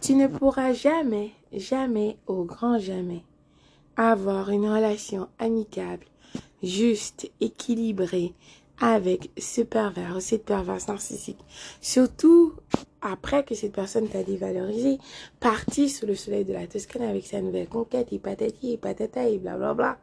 Tu ne pourras jamais, jamais, au grand jamais, avoir une relation amicable, juste, équilibrée avec ce pervers cette perverse narcissique. Surtout après que cette personne t'a dévalorisé, parti sous le soleil de la Toscane avec sa nouvelle conquête, et patati, et patata, et blablabla.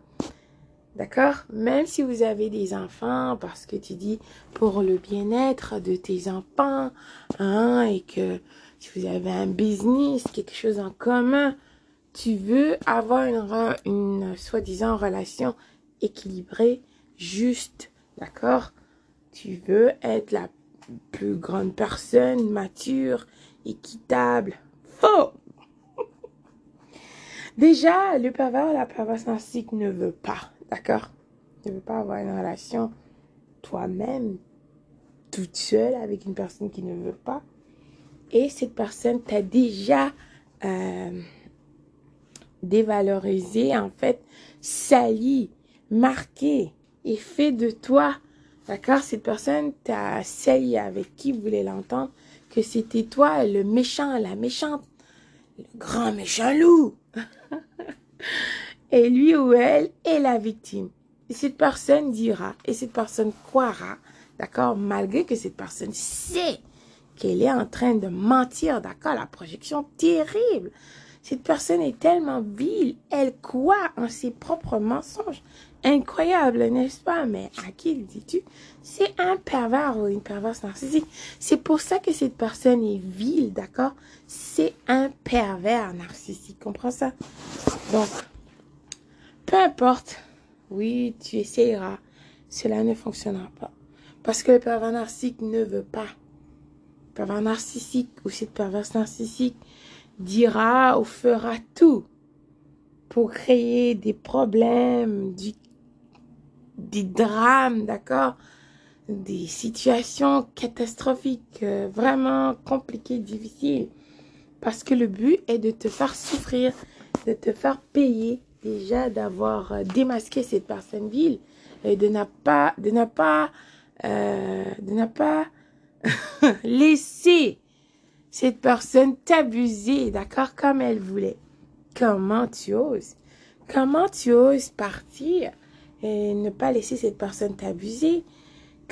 D'accord? Même si vous avez des enfants, parce que tu dis pour le bien-être de tes enfants, hein, et que si vous avez un business, quelque chose en commun, tu veux avoir une, soi-disant relation équilibrée, juste, d'accord? Tu veux être la plus grande personne, mature, équitable. Faux! Déjà, le pervers, la perverse narcissique ne veut pas, d'accord. Ne veut pas avoir une relation toi-même, toute seule, avec une personne qui ne veut pas. Et cette personne t'a déjà euh, dévalorisé, en fait, sali, marqué et fait de toi, d'accord, cette personne t'a sali avec qui voulait l'entendre, que c'était toi le méchant, la méchante, le grand méchant loup. et lui ou elle est la victime. Et cette personne dira, et cette personne croira, d'accord, malgré que cette personne sait qu'elle est en train de mentir, d'accord, la projection terrible. Cette personne est tellement vile, elle croit en ses propres mensonges. Incroyable, n'est-ce pas? Mais à qui le dis-tu? C'est un pervers ou une perverse narcissique. C'est pour ça que cette personne est vile, d'accord? C'est un pervers narcissique. Comprends ça? Donc, peu importe. Oui, tu essayeras. Cela ne fonctionnera pas. Parce que le pervers narcissique ne veut pas pervers narcissique ou cette perverse narcissique dira ou fera tout pour créer des problèmes, du, des drames, d'accord? Des situations catastrophiques, euh, vraiment compliquées, difficiles. Parce que le but est de te faire souffrir, de te faire payer déjà d'avoir euh, démasqué cette personne vile et de ne pas, de ne pas, euh, de ne pas Laissez cette personne t'abuser, d'accord, comme elle voulait. Comment tu oses? Comment tu oses partir et ne pas laisser cette personne t'abuser?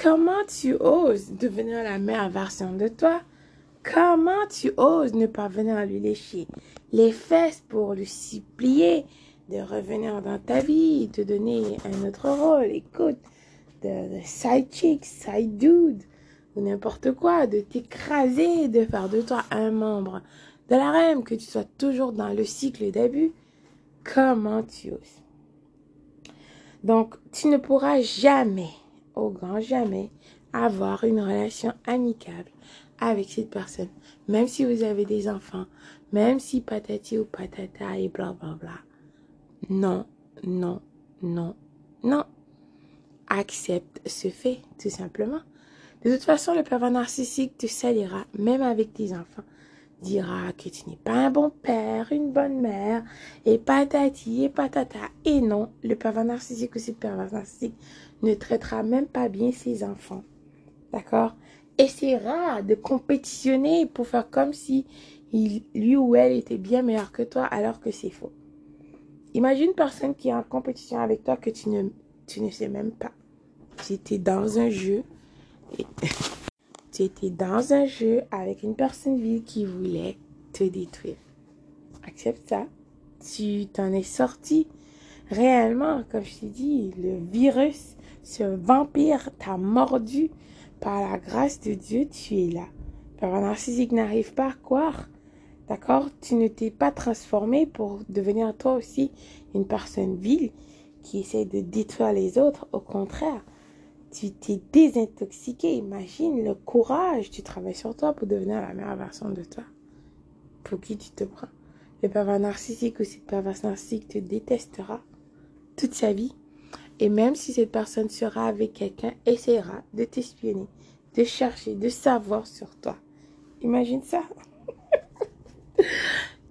Comment tu oses devenir la meilleure version de toi? Comment tu oses ne pas venir lui lécher les fesses pour lui supplier de revenir dans ta vie, te donner un autre rôle Écoute, de, de side chick, side dude, ou n'importe quoi, de t'écraser, de faire de toi un membre de la reine, que tu sois toujours dans le cycle d'abus, comment tu oses? Donc, tu ne pourras jamais, au grand jamais, avoir une relation amicable avec cette personne, même si vous avez des enfants, même si patati ou patata et bla bla bla. Non, non, non, non. Accepte ce fait, tout simplement. De toute façon, le pervers narcissique te salira, même avec tes enfants. Dira que tu n'es pas un bon père, une bonne mère, et patati et patata. Et non, le pervers narcissique ou ce pervers narcissique ne traitera même pas bien ses enfants. D'accord? Essaiera de compétitionner pour faire comme si lui ou elle était bien meilleur que toi, alors que c'est faux. Imagine une personne qui est en compétition avec toi que tu ne, tu sais même pas. Tu étais dans un jeu tu étais dans un jeu avec une personne vive qui voulait te détruire. Accepte ça. Tu t'en es sorti. Réellement, comme je t'ai dit, le virus, ce vampire t'a mordu. Par la grâce de Dieu, tu es là. un narcissique n'arrive pas à croire. D'accord? Tu ne t'es pas transformé pour devenir toi aussi une personne vile qui essaie de détruire les autres. Au contraire, tu t'es désintoxiqué. Imagine le courage. Tu travailles sur toi pour devenir la meilleure version de toi. Pour qui tu te prends? Le pervers narcissique ou cette perverse narcissique te détestera toute sa vie. Et même si cette personne sera avec quelqu'un, essaiera de t'espionner, de chercher, de savoir sur toi. Imagine ça.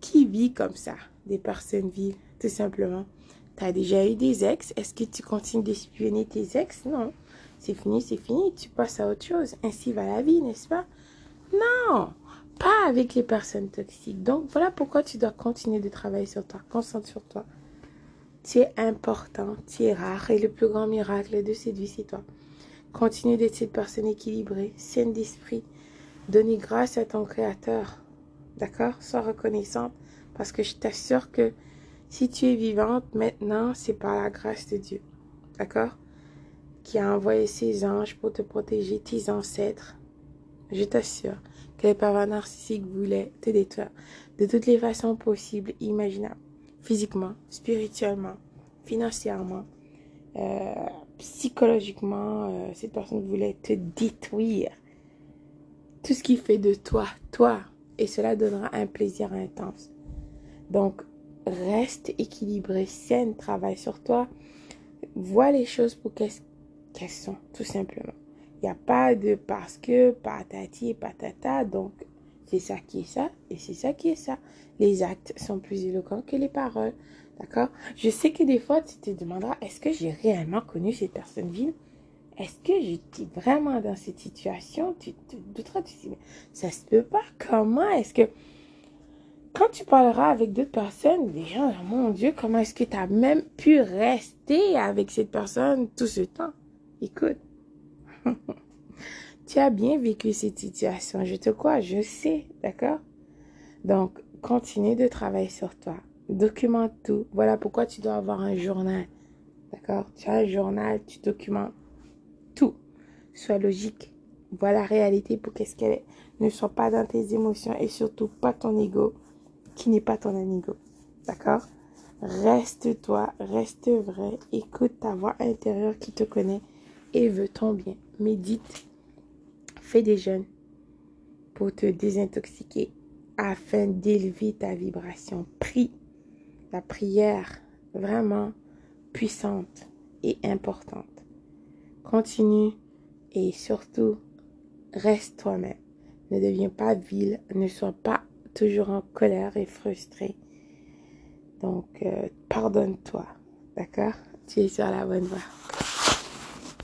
Qui vit comme ça Des personnes vivent, tout simplement? Tu as déjà eu des ex? Est-ce que tu continues d'espionner tes ex? Non c'est fini, c'est fini, tu passes à autre chose. Ainsi va la vie, n'est-ce pas? Non pas avec les personnes toxiques. Donc, voilà pourquoi tu dois continuer de travailler sur toi. Concentre sur toi. Tu es important, tu es rare. Et le plus grand miracle de cette vie, c'est toi. Continue d'être cette personne équilibrée, saine d'esprit. Donnez grâce à ton Créateur. D'accord? Sois reconnaissante parce que je t'assure que si tu es vivante maintenant, c'est par la grâce de Dieu. D'accord? Qui a envoyé ses anges pour te protéger, tes ancêtres. Je t'assure que les pervers narcissiques voulaient te détruire de toutes les façons possibles, imaginables. Physiquement, spirituellement, financièrement, euh, psychologiquement, euh, cette personne voulait te détruire. Tout ce qui fait de toi, toi. Et cela donnera un plaisir intense. Donc, reste équilibré, saine, travaille sur toi. Vois les choses pour qu'elles sont, tout simplement. Il n'y a pas de parce que, patati et patata. Donc, c'est ça qui est ça et c'est ça qui est ça. Les actes sont plus éloquents que les paroles. D'accord? Je sais que des fois, tu te demanderas, est-ce que j'ai réellement connu cette personne vive? Est-ce que j'étais vraiment dans cette situation Tu te douteras, tu dis, mais ça se peut pas. Comment est-ce que... Quand tu parleras avec d'autres personnes, les gens, mon Dieu, comment est-ce que tu as même pu rester avec cette personne tout ce temps? Écoute, tu as bien vécu cette situation, je te crois, je sais, d'accord? Donc, continue de travailler sur toi. Documente tout. Voilà pourquoi tu dois avoir un journal. D'accord? Tu as un journal, tu documentes. Sois logique. Vois la réalité pour qu'est-ce qu'elle est. Ne sois pas dans tes émotions et surtout pas ton ego qui n'est pas ton amigo. D'accord? Reste toi, reste vrai. Écoute ta voix intérieure qui te connaît et veut ton bien. Médite. Fais des jeûnes pour te désintoxiquer afin d'élever ta vibration. Prie la prière vraiment puissante et importante. Continue et surtout, reste toi-même. Ne deviens pas vil, ne sois pas toujours en colère et frustré. Donc, euh, pardonne-toi, d'accord? Tu es sur la bonne voie.